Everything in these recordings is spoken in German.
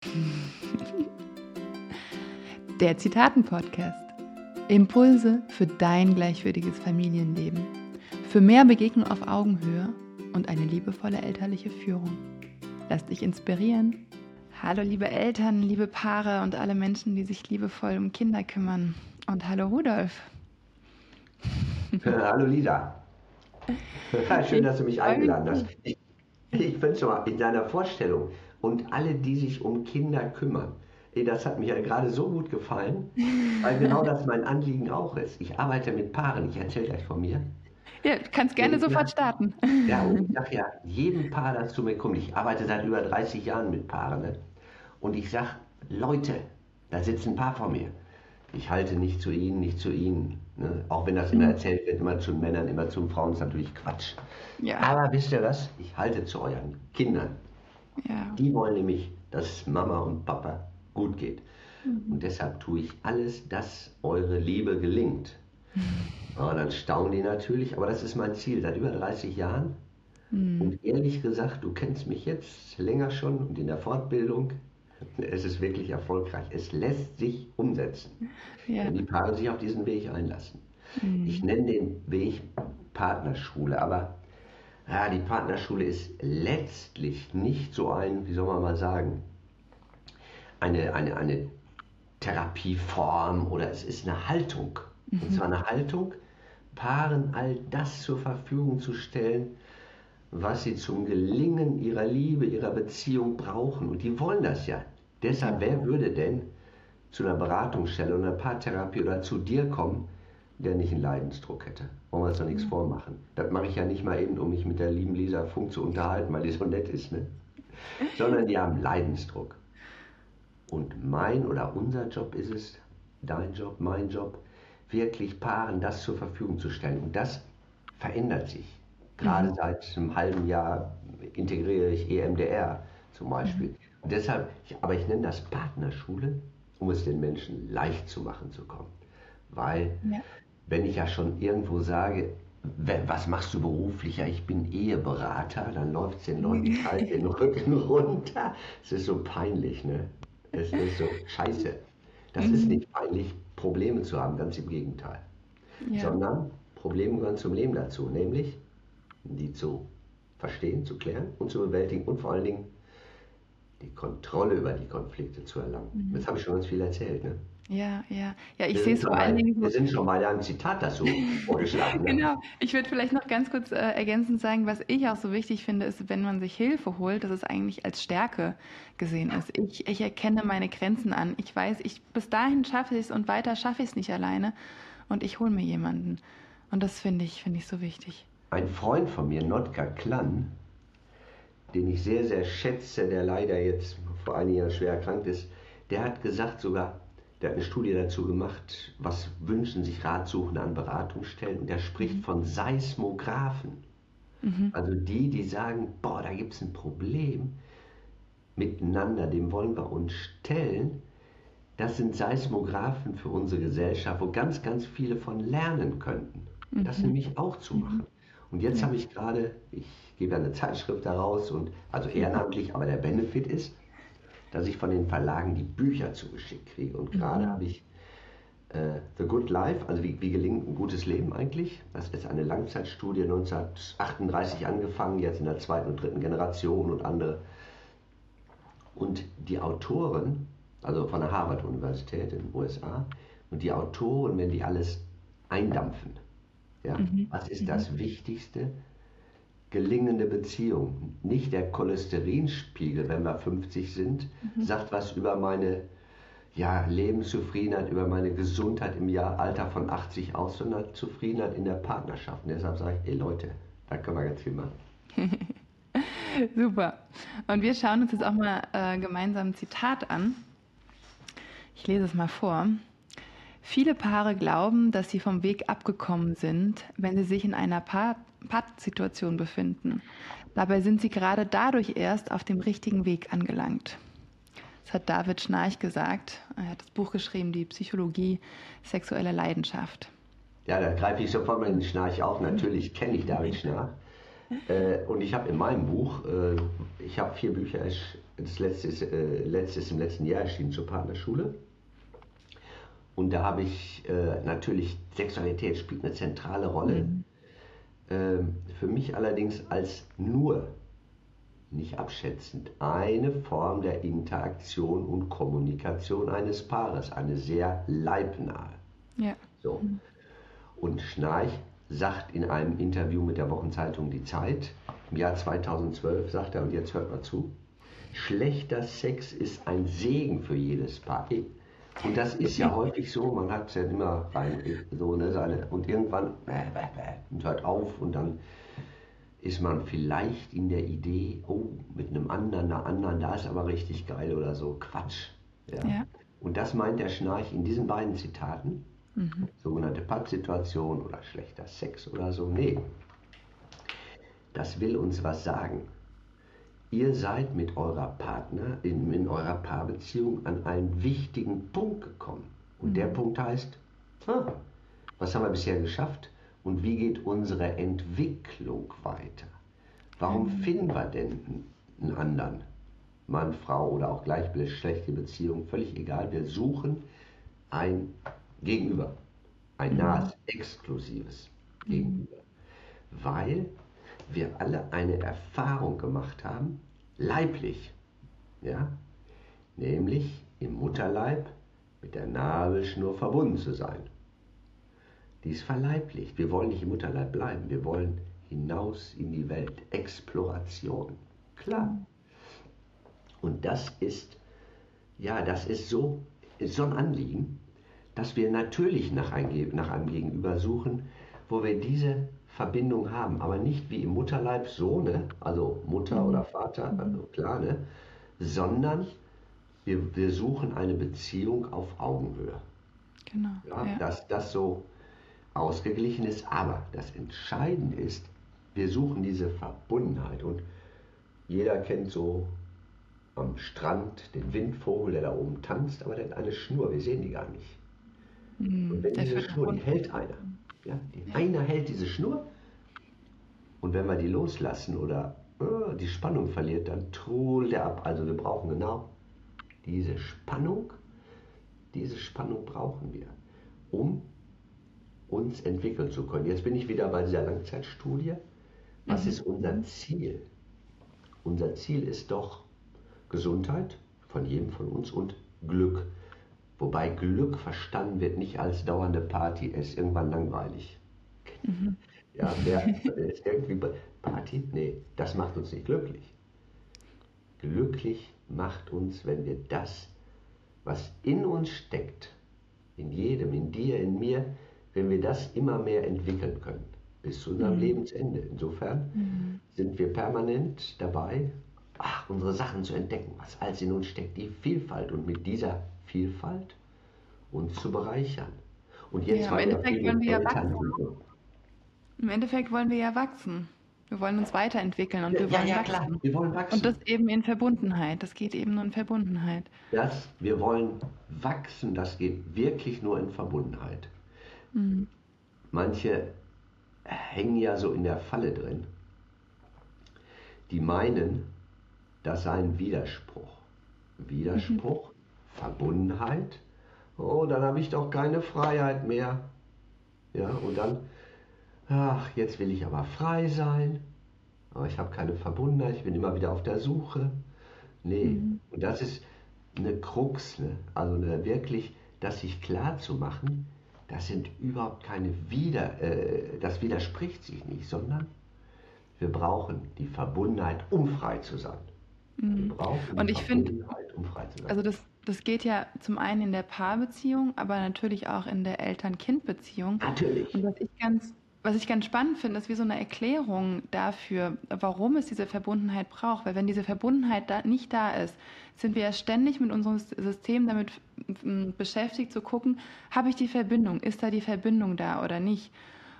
Der Zitaten-Podcast. Impulse für dein gleichwürdiges Familienleben. Für mehr Begegnung auf Augenhöhe und eine liebevolle elterliche Führung. Lass dich inspirieren. Hallo liebe Eltern, liebe Paare und alle Menschen, die sich liebevoll um Kinder kümmern. Und hallo Rudolf. hallo Lisa. Schön, dass du mich eingeladen hast. Ich, ich finde es mal in deiner Vorstellung und alle, die sich um Kinder kümmern das hat mir ja gerade so gut gefallen, weil genau das mein Anliegen auch ist. Ich arbeite mit Paaren, ich erzähle gleich von mir. Ja, du kannst gerne sofort starten. Ja, und ich sage ja, jedem Paar, das zu mir kommt, ich arbeite seit über 30 Jahren mit Paaren, ne? und ich sage, Leute, da sitzen ein Paar vor mir. Ich halte nicht zu ihnen, nicht zu ihnen. Ne? Auch wenn das immer mhm. erzählt wird, immer zu Männern, immer zu Frauen, ist natürlich Quatsch. Ja. Aber wisst ihr was? Ich halte zu euren Kindern. Ja. Die wollen nämlich, dass Mama und Papa gut geht. Mhm. Und deshalb tue ich alles, dass eure Liebe gelingt. Aber dann staunen die natürlich, aber das ist mein Ziel seit über 30 Jahren. Mhm. Und ehrlich gesagt, du kennst mich jetzt länger schon und in der Fortbildung. Es ist wirklich erfolgreich. Es lässt sich umsetzen, ja. wenn die Paare sich auf diesen Weg einlassen. Mhm. Ich nenne den Weg Partnerschule, aber ja, die Partnerschule ist letztlich nicht so ein, wie soll man mal sagen, eine, eine, eine Therapieform oder es ist eine Haltung. Mhm. Und zwar eine Haltung, Paaren all das zur Verfügung zu stellen, was sie zum Gelingen ihrer Liebe, ihrer Beziehung brauchen. Und die wollen das ja. Deshalb, wer würde denn zu einer Beratungsstelle oder einer Paartherapie oder zu dir kommen, der nicht einen Leidensdruck hätte? Wollen wir uns doch nichts mhm. vormachen. Das mache ich ja nicht mal eben, um mich mit der lieben Lisa Funk zu unterhalten, weil die so nett ist, ne? sondern die haben Leidensdruck. Und mein oder unser Job ist es, dein Job, mein Job, wirklich Paaren das zur Verfügung zu stellen. Und das verändert sich. Gerade mhm. seit einem halben Jahr integriere ich EMDR zum Beispiel. Mhm. Deshalb, aber ich nenne das Partnerschule, um es den Menschen leicht zu machen zu kommen. Weil, ja. Wenn ich ja schon irgendwo sage, was machst du beruflich? Ja, ich bin Eheberater, dann läuft es den Leuten kalt den Rücken runter. Es ist so peinlich, ne? Es ist so scheiße. Das mhm. ist nicht peinlich, Probleme zu haben, ganz im Gegenteil. Ja. Sondern Probleme gehören zum Leben dazu, nämlich die zu verstehen, zu klären und zu bewältigen und vor allen Dingen die Kontrolle über die Konflikte zu erlangen. Mhm. Jetzt habe ich schon ganz viel erzählt. Ne? Ja, ja. Ja, ich sehe es vor allen Dingen. Wir sind schon bei einem Zitat dazu vorgeschlagen. genau. Ich würde vielleicht noch ganz kurz äh, ergänzend sagen, was ich auch so wichtig finde, ist, wenn man sich Hilfe holt, dass es eigentlich als Stärke gesehen ist. Ich, ich erkenne meine Grenzen an. Ich weiß, ich bis dahin schaffe ich es und weiter schaffe ich es nicht alleine. Und ich hole mir jemanden. Und das finde ich, finde ich so wichtig. Ein Freund von mir, Notka Klan, den ich sehr, sehr schätze, der leider jetzt vor einigen Jahren schwer erkrankt ist, der hat gesagt sogar, der hat eine Studie dazu gemacht, was wünschen sich Ratsuchende an Beratungsstellen. Und der spricht mhm. von Seismographen. Mhm. Also die, die sagen, boah, da gibt es ein Problem miteinander, dem wollen wir uns stellen. Das sind Seismographen für unsere Gesellschaft, wo ganz, ganz viele von lernen könnten. Mhm. Das nämlich auch zu mhm. machen. Und jetzt ja. habe ich gerade, ich gebe eine Zeitschrift daraus und also ehrenamtlich, aber der Benefit ist, dass ich von den Verlagen die Bücher zugeschickt kriege. Und gerade mhm. habe ich äh, The Good Life, also wie, wie gelingt ein gutes Leben eigentlich? Das ist eine Langzeitstudie 1938 angefangen, jetzt in der zweiten und dritten Generation und andere. Und die Autoren, also von der Harvard-Universität in den USA, und die Autoren, wenn die alles eindampfen, ja, mhm. was ist das mhm. Wichtigste? Gelingende Beziehung. Nicht der Cholesterinspiegel, wenn wir 50 sind, mhm. sagt was über meine ja, Lebenszufriedenheit, über meine Gesundheit im Jahr Alter von 80 aus, sondern Zufriedenheit in der Partnerschaft. Und deshalb sage ich, ey Leute, da können wir ganz viel machen. Super. Und wir schauen uns jetzt auch mal äh, gemeinsam ein Zitat an. Ich lese es mal vor. Viele Paare glauben, dass sie vom Weg abgekommen sind, wenn sie sich in einer Pattsituation befinden. Dabei sind sie gerade dadurch erst auf dem richtigen Weg angelangt. Das hat David Schnarch gesagt. Er hat das Buch geschrieben, Die Psychologie sexueller Leidenschaft. Ja, da greife ich sofort mal den Schnarch auf. Natürlich kenne ich David Schnarch. Äh, und ich habe in meinem Buch, äh, ich habe vier Bücher, das letzte ist, äh, letztes im letzten Jahr erschienen zur Partnerschule. Und da habe ich äh, natürlich, Sexualität spielt eine zentrale Rolle. Mhm. Ähm, für mich allerdings als nur, nicht abschätzend, eine Form der Interaktion und Kommunikation eines Paares, eine sehr leibnahe. Ja. So. Mhm. Und Schnarch sagt in einem Interview mit der Wochenzeitung Die Zeit, im Jahr 2012 sagt er, und jetzt hört mal zu, schlechter Sex ist ein Segen für jedes Paar. Und das ist ja häufig so, man hat es ja immer rein, so, ne, seine, und irgendwann äh, äh, und hört auf und dann ist man vielleicht in der Idee, oh, mit einem anderen, einer anderen, da ist aber richtig geil oder so. Quatsch. Ja. ja. Und das meint der Schnarch in diesen beiden Zitaten. Mhm. Sogenannte Pattsituation oder schlechter Sex oder so. Nee. Das will uns was sagen. Ihr seid mit eurer Partner, in, in eurer Paarbeziehung an einen wichtigen Punkt gekommen. Und mhm. der Punkt heißt, ah, was haben wir bisher geschafft und wie geht unsere Entwicklung weiter? Warum mhm. finden wir denn einen anderen? Mann, Frau oder auch gleichgeschlechtliche Beziehung, völlig egal. Wir suchen ein Gegenüber. Ein mhm. nahes, exklusives Gegenüber. Weil wir alle eine Erfahrung gemacht haben, leiblich, ja, nämlich im Mutterleib mit der Nabelschnur verbunden zu sein. Die ist verleiblicht. Wir wollen nicht im Mutterleib bleiben, wir wollen hinaus in die Welt. Exploration. Klar. Und das ist, ja, das ist so, so ein Anliegen, dass wir natürlich nach einem, nach einem Gegenüber suchen, wo wir diese Verbindung haben, aber nicht wie im Mutterleib so, ne? also Mutter mhm. oder Vater, also klar, ne? sondern wir, wir suchen eine Beziehung auf Augenhöhe. Genau. Ja, ja. Dass das so ausgeglichen ist, aber das Entscheidende ist, wir suchen diese Verbundenheit und jeder kennt so am Strand den Windvogel, der da oben tanzt, aber der hat eine Schnur, wir sehen die gar nicht. Mhm, und wenn diese Schnur, die hält einer. Ja, die. Einer hält diese Schnur und wenn wir die loslassen oder äh, die Spannung verliert, dann trudelt er ab. Also wir brauchen genau diese Spannung. Diese Spannung brauchen wir, um uns entwickeln zu können. Jetzt bin ich wieder bei dieser Langzeitstudie. Was mhm. ist unser Ziel? Unser Ziel ist doch Gesundheit von jedem von uns und Glück. Wobei Glück verstanden wird nicht als dauernde Party, es ist irgendwann langweilig. Mhm. Ja, wer ist irgendwie Party? Nee, das macht uns nicht glücklich. Glücklich macht uns, wenn wir das, was in uns steckt, in jedem, in dir, in mir, wenn wir das immer mehr entwickeln können, bis zu unserem mhm. Lebensende. Insofern mhm. sind wir permanent dabei, ach, unsere Sachen zu entdecken, was alles in uns steckt, die Vielfalt und mit dieser Vielfalt uns zu bereichern. Und jetzt ja, im Endeffekt wollen wir ja wachsen. Im Endeffekt wollen wir ja wachsen. Wir wollen uns weiterentwickeln und wir ja, wollen ja, wachsen. Klar. Wir wollen wachsen. Und das eben in Verbundenheit. Das geht eben nur in Verbundenheit. Das, wir wollen wachsen, das geht wirklich nur in Verbundenheit. Mhm. Manche hängen ja so in der Falle drin. Die meinen, das sei ein Widerspruch. Widerspruch, mhm. Verbundenheit. Oh, dann habe ich doch keine Freiheit mehr. Ja, und dann, ach, jetzt will ich aber frei sein. Aber ich habe keine Verbundenheit, ich bin immer wieder auf der Suche. Nee, mhm. und das ist eine Krux, ne? also eine, wirklich, das sich klar zu machen, das sind überhaupt keine Wider, äh, das widerspricht sich nicht, sondern wir brauchen die Verbundenheit, um frei zu sein. Mhm. Und ich finde, um also das, das geht ja zum einen in der Paarbeziehung, aber natürlich auch in der Eltern-Kind-Beziehung. Natürlich. Und was ich ganz, was ich ganz spannend finde, ist wie so eine Erklärung dafür, warum es diese Verbundenheit braucht. Weil wenn diese Verbundenheit da nicht da ist, sind wir ja ständig mit unserem System damit beschäftigt zu gucken, habe ich die Verbindung, ist da die Verbindung da oder nicht?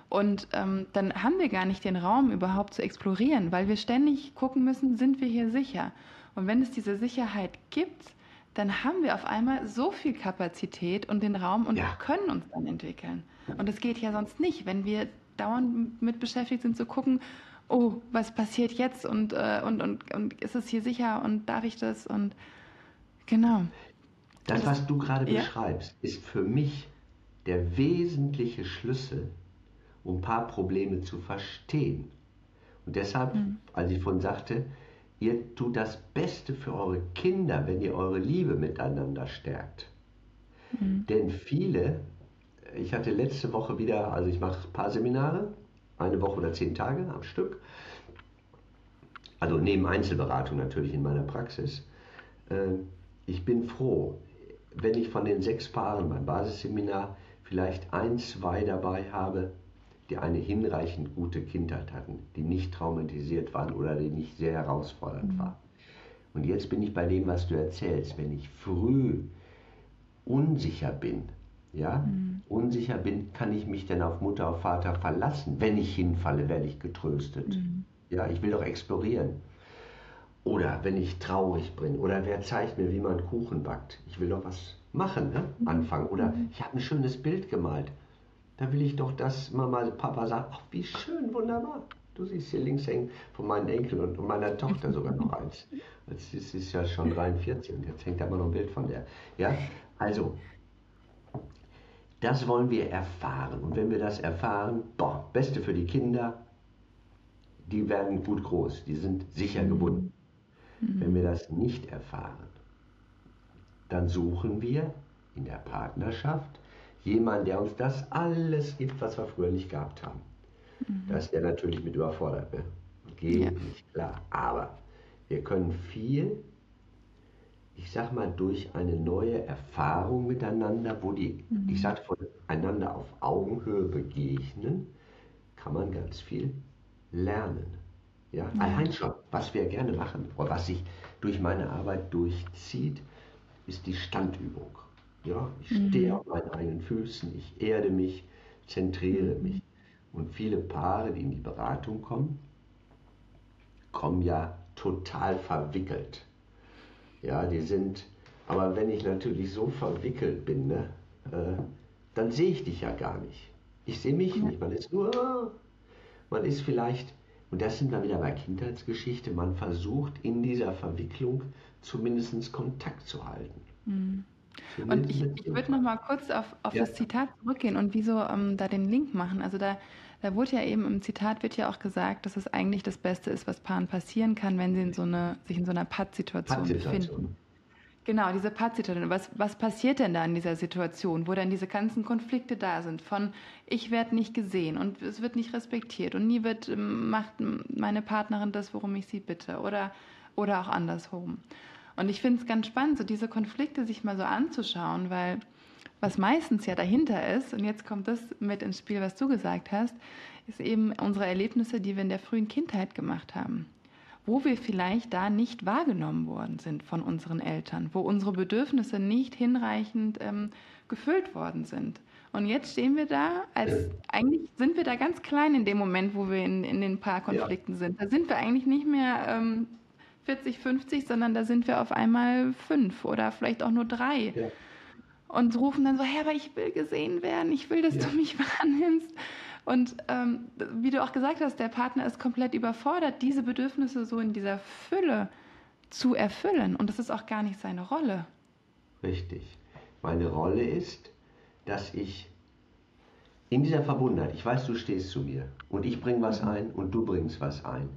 Und ähm, dann haben wir gar nicht den Raum überhaupt zu explorieren, weil wir ständig gucken müssen, sind wir hier sicher? Und wenn es diese Sicherheit gibt, dann haben wir auf einmal so viel Kapazität und den Raum und ja. können uns dann entwickeln. Und das geht ja sonst nicht, wenn wir dauernd mit beschäftigt sind zu gucken, oh, was passiert jetzt und, äh, und, und, und ist es hier sicher und darf ich das und genau. Das, was du gerade ja. beschreibst, ist für mich der wesentliche Schlüssel, um ein paar Probleme zu verstehen. Und deshalb, mhm. als ich vorhin sagte, ihr tut das Beste für eure Kinder, wenn ihr eure Liebe miteinander stärkt. Mhm. Denn viele, ich hatte letzte Woche wieder, also ich mache ein paar Seminare, eine Woche oder zehn Tage am Stück, also neben Einzelberatung natürlich in meiner Praxis. Äh, ich bin froh, wenn ich von den sechs Paaren beim Basisseminar vielleicht ein, zwei dabei habe, die eine hinreichend gute Kindheit hatten, die nicht traumatisiert waren oder die nicht sehr herausfordernd mhm. war. Und jetzt bin ich bei dem, was du erzählst. Wenn ich früh unsicher bin, ja, mhm. unsicher bin, kann ich mich denn auf Mutter, auf Vater verlassen? Wenn ich hinfalle, werde ich getröstet. Mhm. Ja, ich will doch explorieren. Oder wenn ich traurig bin. Oder wer zeigt mir, wie man Kuchen backt? Ich will doch was machen, ne? Mhm. anfangen. Oder mhm. ich habe ein schönes Bild gemalt. Da will ich doch, dass Mama, Papa sagt, ach, wie schön, wunderbar. Du siehst hier links hängen von meinen Enkeln und, meiner Tochter sogar noch eins. Sie ist ja schon 43 und jetzt hängt da immer noch ein Bild von der. Ja, also, das wollen wir erfahren. Und wenn wir das erfahren, boah, Beste für die Kinder, die werden gut groß, die sind sicher gebunden. Mhm. Wenn wir das nicht erfahren, dann suchen wir in der Partnerschaft jemanden, der uns das alles gibt, was wir früher nicht gehabt haben. Mhm. Da ist der natürlich mit überfordert. Ne? Geht ja. nicht, klar. Aber wir können viel, ich sag mal, durch eine neue Erfahrung miteinander, wo die, mhm. ich sag voneinander auf Augenhöhe begegnen, kann man ganz viel lernen. Ja, ja. allein schon, was wir gerne machen oder was sich durch meine Arbeit durchzieht, ist die Standübung. Ja, ich mhm. stehe auf meinen eigenen Füßen, ich erde mich, zentriere mhm. mich. Und viele Paare, die in die Beratung kommen, kommen ja total verwickelt. Ja, die sind, aber wenn ich natürlich so verwickelt bin, ne, äh, dann sehe ich dich ja gar nicht. Ich sehe mich nicht. Man ist nur, man ist vielleicht und das sind wir wieder bei Kindheitsgeschichte. Man versucht in dieser Verwicklung zumindest Kontakt zu halten. Mhm. Und ich, ich würde noch mal kurz auf, auf ja. das Zitat zurückgehen und wieso ähm, da den Link machen. Also da, da wurde ja eben im Zitat wird ja auch gesagt, dass es eigentlich das Beste ist, was Paaren passieren kann, wenn sie in so eine, sich in so einer Pattsituation befinden. Genau, diese Pattsituation. Was, was passiert denn da in dieser Situation, wo dann diese ganzen Konflikte da sind? Von ich werde nicht gesehen und es wird nicht respektiert und nie wird ähm, macht meine Partnerin das, worum ich sie bitte oder oder auch andersrum. Und ich finde es ganz spannend, so diese Konflikte sich mal so anzuschauen, weil was meistens ja dahinter ist, und jetzt kommt das mit ins Spiel, was du gesagt hast, ist eben unsere Erlebnisse, die wir in der frühen Kindheit gemacht haben wo wir vielleicht da nicht wahrgenommen worden sind von unseren Eltern, wo unsere Bedürfnisse nicht hinreichend ähm, gefüllt worden sind. Und jetzt stehen wir da, als eigentlich sind wir da ganz klein in dem Moment, wo wir in, in den Paarkonflikten ja. sind. Da sind wir eigentlich nicht mehr ähm, 40, 50, sondern da sind wir auf einmal fünf oder vielleicht auch nur drei. Ja. Und rufen dann so, Herr, aber ich will gesehen werden, ich will, dass ja. du mich wahrnimmst. Und ähm, wie du auch gesagt hast, der Partner ist komplett überfordert, diese Bedürfnisse so in dieser Fülle zu erfüllen. Und das ist auch gar nicht seine Rolle. Richtig. Meine Rolle ist, dass ich in dieser Verbundenheit, ich weiß, du stehst zu mir und ich bringe was ein und du bringst was ein,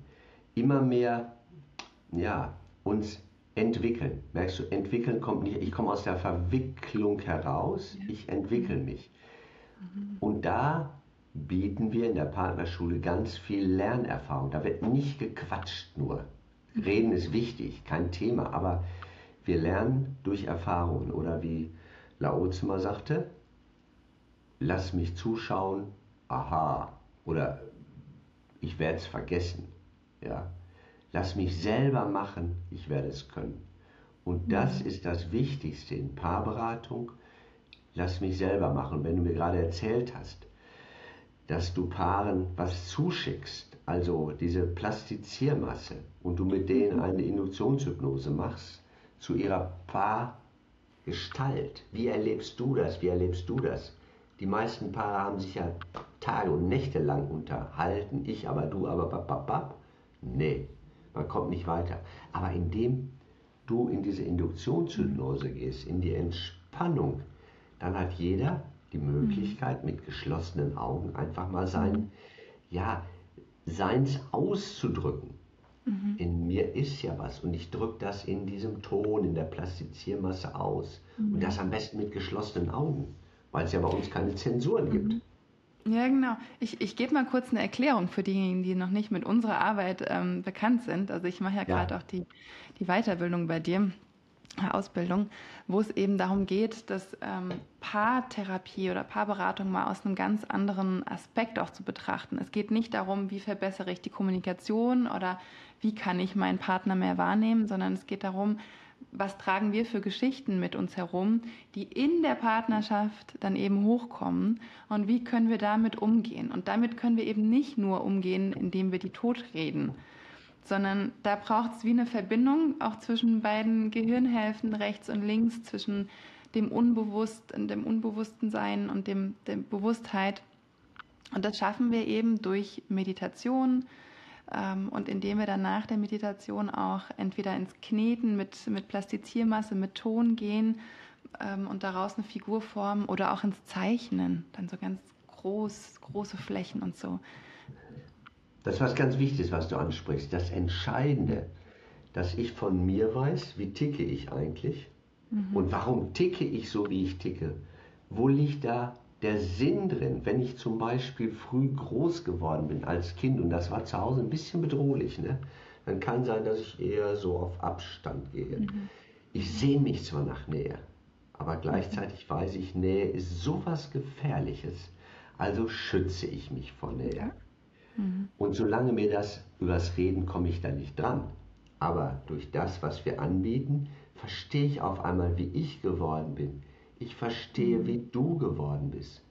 immer mehr, ja, uns entwickeln. Merkst du, entwickeln kommt nicht, ich komme aus der Verwicklung heraus, ich entwickle mich. Mhm. Und da bieten wir in der Partnerschule ganz viel Lernerfahrung. Da wird nicht gequatscht nur. Reden ist wichtig, kein Thema, aber wir lernen durch Erfahrungen. Oder wie Laozi mal sagte, lass mich zuschauen, aha. Oder ich werde es vergessen. Ja. Lass mich selber machen, ich werde es können. Und das mhm. ist das Wichtigste in Paarberatung. Lass mich selber machen. Wenn du mir gerade erzählt hast, dass du Paaren was zuschickst, also diese Plastiziermasse, und du mit denen eine Induktionshypnose machst zu ihrer Paargestalt. Wie erlebst du das? Wie erlebst du das? Die meisten Paare haben sich ja Tage und Nächte lang unterhalten. Ich aber, du aber, bababab. Nee, man kommt nicht weiter. Aber indem du in diese Induktionshypnose gehst, in die Entspannung, dann hat jeder die Möglichkeit, mit geschlossenen Augen einfach mal sein, ja, seins auszudrücken. Mhm. In mir ist ja was und ich drücke das in diesem Ton, in der Plastiziermasse aus. Mhm. Und das am besten mit geschlossenen Augen, weil es ja bei uns keine Zensuren gibt. Ja, genau. Ich, ich gebe mal kurz eine Erklärung für diejenigen, die noch nicht mit unserer Arbeit ähm, bekannt sind. Also ich mache ja gerade ja. auch die, die Weiterbildung bei dir. Ausbildung, wo es eben darum geht, dass ähm, Paartherapie oder Paarberatung mal aus einem ganz anderen Aspekt auch zu betrachten. Es geht nicht darum, wie verbessere ich die Kommunikation oder wie kann ich meinen Partner mehr wahrnehmen, sondern es geht darum, was tragen wir für Geschichten mit uns herum, die in der Partnerschaft dann eben hochkommen und wie können wir damit umgehen. Und damit können wir eben nicht nur umgehen, indem wir die totreden, sondern da braucht es wie eine Verbindung auch zwischen beiden Gehirnhälften rechts und links, zwischen dem Unbewussten, dem unbewussten Sein und dem, der Bewusstheit. Und das schaffen wir eben durch Meditation und indem wir dann nach der Meditation auch entweder ins Kneten mit, mit Plastiziermasse, mit Ton gehen ähm, und daraus eine Figur formen oder auch ins Zeichnen, dann so ganz groß, große Flächen und so. Das ist was ganz Wichtiges, was du ansprichst. Das Entscheidende, dass ich von mir weiß, wie ticke ich eigentlich mhm. und warum ticke ich so, wie ich ticke. Wo liegt da der Sinn drin, wenn ich zum Beispiel früh groß geworden bin als Kind und das war zu Hause ein bisschen bedrohlich, ne? dann kann sein, dass ich eher so auf Abstand gehe. Mhm. Ich sehe mich zwar nach Nähe, aber gleichzeitig weiß ich, Nähe ist sowas Gefährliches, also schütze ich mich vor Nähe. Mhm. Und solange mir das übers Reden komme ich da nicht dran. Aber durch das, was wir anbieten, verstehe ich auf einmal, wie ich geworden bin. Ich verstehe, wie du geworden bist.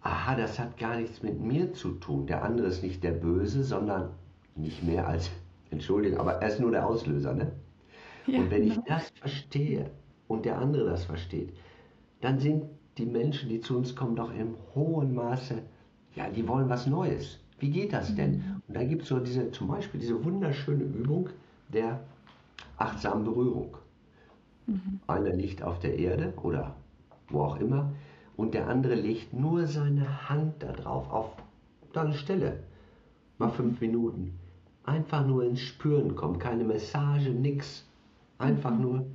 Aha, das hat gar nichts mit mir zu tun. Der andere ist nicht der Böse, sondern nicht mehr als, Entschuldigung, aber er ist nur der Auslöser. Ne? Ja, und wenn ich genau. das verstehe und der andere das versteht, dann sind die Menschen, die zu uns kommen, doch im hohen Maße, ja, die wollen was Neues. Wie geht das denn? Mhm. Und da gibt es so diese, zum Beispiel diese wunderschöne Übung der achtsamen Berührung. Mhm. Einer liegt auf der Erde oder wo auch immer und der andere legt nur seine Hand da drauf, auf deine Stelle. Mal fünf Minuten. Einfach nur ins Spüren kommen, keine Massage, nix. Einfach mhm. nur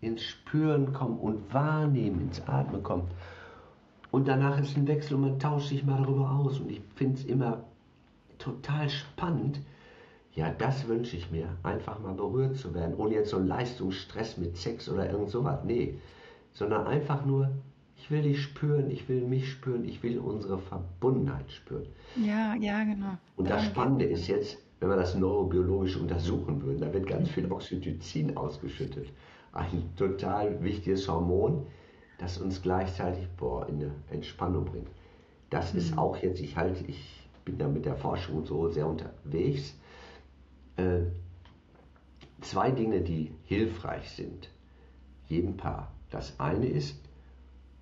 ins Spüren kommen und wahrnehmen, ins Atmen kommen. Und danach ist ein Wechsel und man tauscht sich mal darüber aus. Und ich finde es immer total spannend. Ja, das wünsche ich mir, einfach mal berührt zu werden, ohne jetzt so einen Leistungsstress mit Sex oder irgend sowas. Nee, sondern einfach nur, ich will dich spüren, ich will mich spüren, ich will unsere Verbundenheit spüren. Ja, ja, genau. Und das Spannende ist jetzt, wenn wir das neurobiologisch untersuchen würden, da wird ganz viel Oxytocin ausgeschüttet. Ein total wichtiges Hormon, das uns gleichzeitig boah, in eine Entspannung bringt. Das mhm. ist auch jetzt, ich halte, ich bin ja mit der Forschung so sehr unterwegs. Äh, zwei Dinge, die hilfreich sind, jedem Paar. Das eine ist,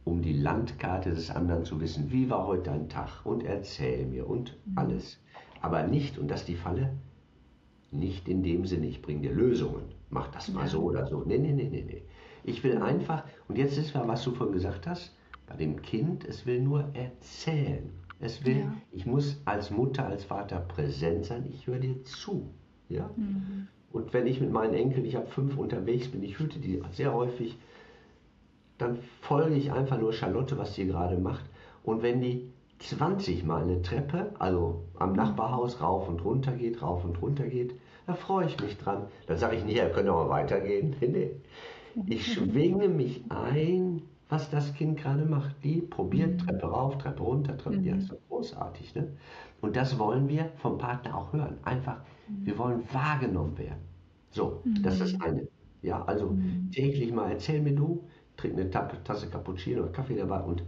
um die Landkarte des anderen zu wissen, wie war heute dein Tag und erzähl mir und mhm. alles. Aber nicht, und das ist die Falle, nicht in dem Sinne, ich bringe dir Lösungen, mach das mal ja. so oder so. Nee, nee, nee, nee, nee. Ich will einfach, und jetzt ist mal, was du vorhin gesagt hast, bei dem Kind, es will nur erzählen. Es will, ja. ich muss als Mutter, als Vater präsent sein, ich höre dir zu. Ja? Mhm. Und wenn ich mit meinen Enkeln, ich habe fünf unterwegs bin, ich hüte die sehr häufig, dann folge ich einfach nur Charlotte, was sie gerade macht. Und wenn die 20 Mal eine Treppe, also am mhm. Nachbarhaus rauf und runter geht, rauf und runter geht, da freue ich mich dran. Dann sage ich nicht, ihr könnt auch mal weitergehen. Nee. Ich schwinge mich ein was das Kind gerade macht. Die probiert mhm. Treppe rauf, Treppe runter, Treppe. Mhm. Ja, ist doch großartig. Ne? Und das wollen wir vom Partner auch hören. Einfach. Wir wollen wahrgenommen werden. So, mhm. das ist das eine. Ja, also mhm. täglich mal erzähl mir du, trink eine Tasse Cappuccino oder Kaffee dabei und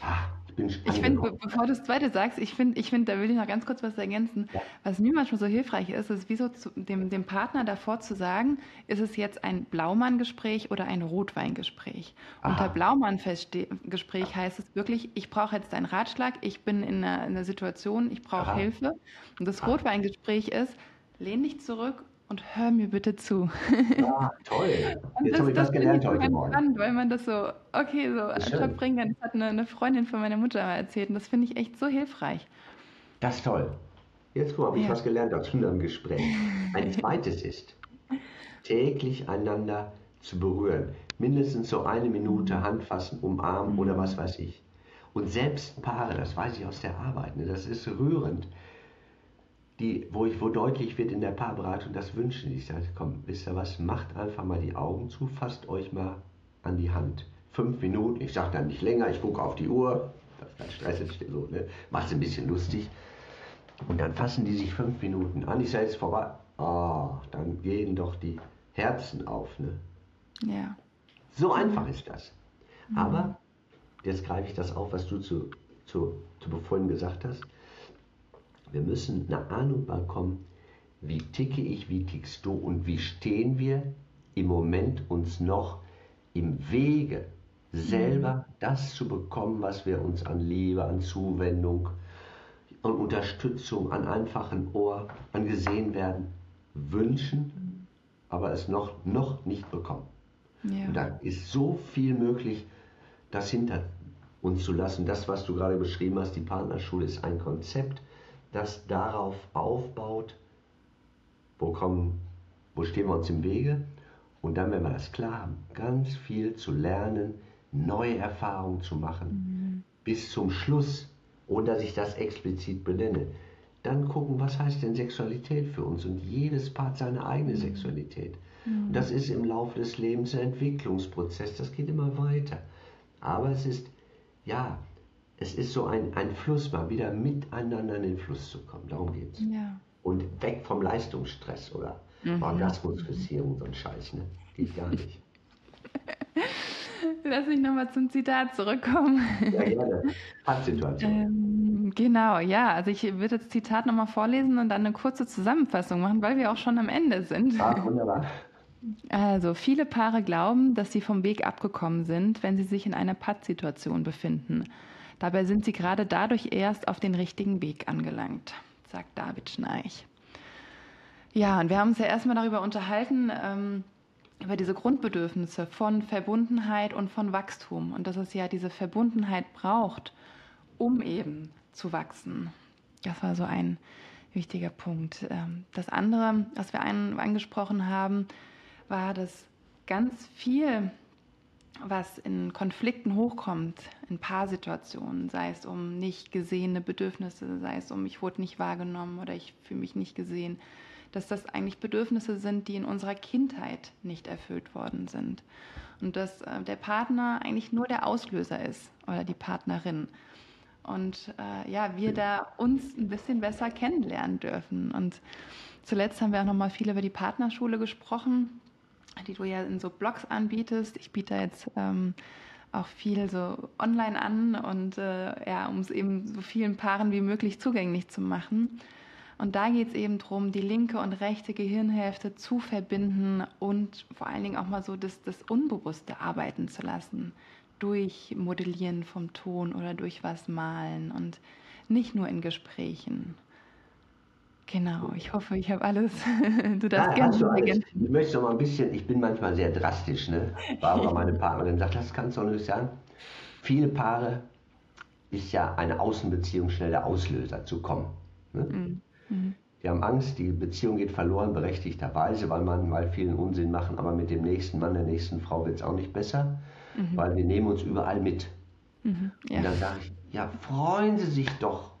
ah, bin ich finde, be bevor du das zweite sagst, ich finde, ich find, da will ich noch ganz kurz was ergänzen. Ja. Was mir manchmal so hilfreich ist, ist, wie so zu, dem, dem Partner davor zu sagen, ist es jetzt ein Blaumann-Gespräch oder ein Rotweingespräch? Unter Blaumann-Gespräch heißt es wirklich, ich brauche jetzt einen Ratschlag, ich bin in einer, in einer Situation, ich brauche Hilfe. Und das Rotweingespräch ist, lehn dich zurück und hör mir bitte zu. Ja, toll. Jetzt habe ich was gelernt heute Morgen. Spannend, weil man das so, okay, so ad hoc bringen kann. Das hat eine, eine, Freundin von meiner Mutter mal erzählt und das finde ich echt so hilfreich. Das ist toll. Jetzt habe ich ja. was gelernt aus unserem Gespräch. Ein zweites ist, täglich einander zu berühren. Mindestens so eine Minute Hand fassen, umarmen mhm. oder was weiß ich. Und selbst Paare, das weiß ich aus der Arbeit, ne, das ist rührend die, wo, ich, wo deutlich wird in der Paarberatung, das wünschen. Ich sage, komm, wisst ihr was, macht einfach mal die Augen zu, fasst euch mal an die Hand. Fünf Minuten, ich sage dann nicht länger, ich gucke auf die Uhr, das ist ganz stressig, so, ne? macht es ein bisschen lustig. Und dann fassen die sich fünf Minuten an, ich sage jetzt vorbei, oh, dann gehen doch die Herzen auf. Ne? Ja. So einfach ist das. Mhm. Aber, jetzt greife ich das auf, was du zu, zu, zu vorhin gesagt hast, wir müssen eine Ahnung bekommen, wie ticke ich, wie tickst du und wie stehen wir im Moment uns noch im Wege, selber mhm. das zu bekommen, was wir uns an Liebe, an Zuwendung, an Unterstützung, an einfachen Ohr, an gesehen werden wünschen, aber es noch, noch nicht bekommen. Ja. Und da ist so viel möglich, das hinter uns zu lassen. Das, was du gerade beschrieben hast, die Partnerschule ist ein Konzept, das darauf aufbaut, wo, kommen, wo stehen wir uns im Wege und dann, wenn wir das klar haben, ganz viel zu lernen, neue Erfahrungen zu machen, mhm. bis zum Schluss, ohne dass ich das explizit benenne. Dann gucken, was heißt denn Sexualität für uns und jedes Paar seine eigene mhm. Sexualität. Mhm. Und das ist im Laufe des Lebens ein Entwicklungsprozess, das geht immer weiter. Aber es ist, ja, es ist so ein, ein Fluss, mal wieder miteinander in den Fluss zu kommen. Darum geht es. Ja. Und weg vom Leistungsstress oder mhm. Orgasmusfixierung, so ein Scheiß. Ne? Geht gar nicht. Lass mich nochmal zum Zitat zurückkommen. Ja, gerne. Pattsituation. Ähm, genau, ja. Also ich würde das Zitat nochmal vorlesen und dann eine kurze Zusammenfassung machen, weil wir auch schon am Ende sind. Ah, wunderbar. Also, viele Paare glauben, dass sie vom Weg abgekommen sind, wenn sie sich in einer Pattsituation befinden. Dabei sind sie gerade dadurch erst auf den richtigen Weg angelangt, sagt David Schneich. Ja, und wir haben uns ja erstmal darüber unterhalten, ähm, über diese Grundbedürfnisse von Verbundenheit und von Wachstum und dass es ja diese Verbundenheit braucht, um eben zu wachsen. Das war so ein wichtiger Punkt. Ähm, das andere, was wir angesprochen haben, war, dass ganz viel was in Konflikten hochkommt, in Paarsituationen, sei es um nicht gesehene Bedürfnisse, sei es um ich wurde nicht wahrgenommen oder ich fühle mich nicht gesehen, dass das eigentlich Bedürfnisse sind, die in unserer Kindheit nicht erfüllt worden sind. Und dass äh, der Partner eigentlich nur der Auslöser ist oder die Partnerin. Und äh, ja, wir da uns ein bisschen besser kennenlernen dürfen. Und zuletzt haben wir auch nochmal viel über die Partnerschule gesprochen die du ja in so Blogs anbietest. Ich biete jetzt ähm, auch viel so online an und äh, ja, um es eben so vielen Paaren wie möglich zugänglich zu machen. Und da geht es eben darum, die linke und rechte Gehirnhälfte zu verbinden und vor allen Dingen auch mal so das, das Unbewusste arbeiten zu lassen. Durch Modellieren vom Ton oder durch was malen und nicht nur in Gesprächen. Genau, ich hoffe, ich habe alles. du darfst ja, gerne alles. Ich möchte noch mal ein bisschen, ich bin manchmal sehr drastisch, ne? Barbara, meine Partnerin, sagt, das kannst du nicht sagen. Viele Paare ist ja eine Außenbeziehung schnell der Auslöser zu kommen. Ne? Mhm. mhm. Die haben Angst, die Beziehung geht verloren, berechtigterweise, weil man mal vielen Unsinn machen, aber mit dem nächsten Mann, der nächsten Frau wird es auch nicht besser, mhm. weil wir nehmen uns überall mit. Mhm. Ja. Und dann sage ich, ja, freuen Sie sich doch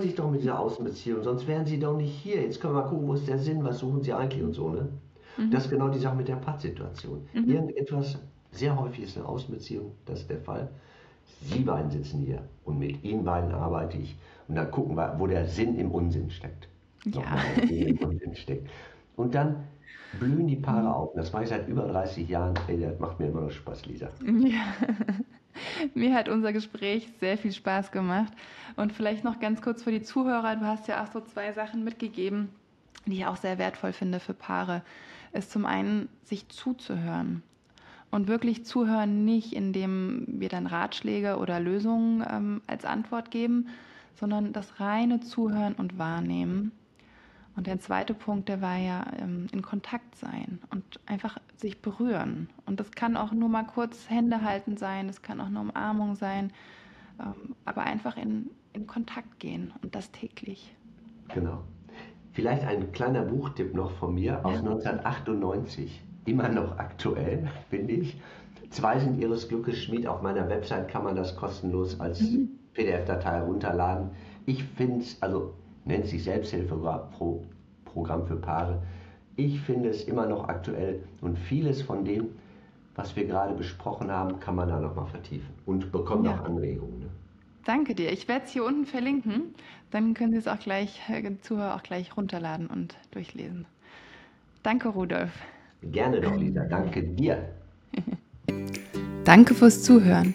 Sich doch mit dieser Außenbeziehung, sonst wären Sie doch nicht hier. Jetzt können wir mal gucken, wo ist der Sinn, was suchen Sie eigentlich und so. Ne? Mhm. Das ist genau die Sache mit der Pattsituation. Mhm. Irgendetwas, sehr häufig ist eine Außenbeziehung, das ist der Fall. Sie beiden sitzen hier und mit Ihnen beiden arbeite ich. Und dann gucken wir, wo der Sinn im Unsinn steckt. Ja. Im Unsinn steckt. Und dann blühen die Paare mhm. auf. Und das mache ich seit über 30 Jahren. Ey, das macht mir immer noch Spaß, Lisa. Ja. Mir hat unser Gespräch sehr viel Spaß gemacht. Und vielleicht noch ganz kurz für die Zuhörer, du hast ja auch so zwei Sachen mitgegeben, die ich auch sehr wertvoll finde für Paare, ist zum einen, sich zuzuhören. Und wirklich zuhören, nicht indem wir dann Ratschläge oder Lösungen ähm, als Antwort geben, sondern das reine Zuhören und Wahrnehmen. Und der zweite Punkt, der war ja ähm, in Kontakt sein und einfach sich berühren. Und das kann auch nur mal kurz Hände halten sein, das kann auch eine Umarmung sein, ähm, aber einfach in, in Kontakt gehen und das täglich. Genau. Vielleicht ein kleiner Buchtipp noch von mir aus 1998, immer noch aktuell, finde ich. Zwei sind Ihres Glückes Schmied. Auf meiner Website kann man das kostenlos als mhm. PDF-Datei runterladen. Ich finde es, also nennt sich Selbsthilfeprogramm für Paare. Ich finde es immer noch aktuell und vieles von dem, was wir gerade besprochen haben, kann man da nochmal vertiefen und bekommt ja. auch Anregungen. Ne? Danke dir. Ich werde es hier unten verlinken. Dann können Sie es auch gleich, äh, Zuhörer auch gleich runterladen und durchlesen. Danke, Rudolf. Gerne doch, Lisa. Danke dir. Danke fürs Zuhören.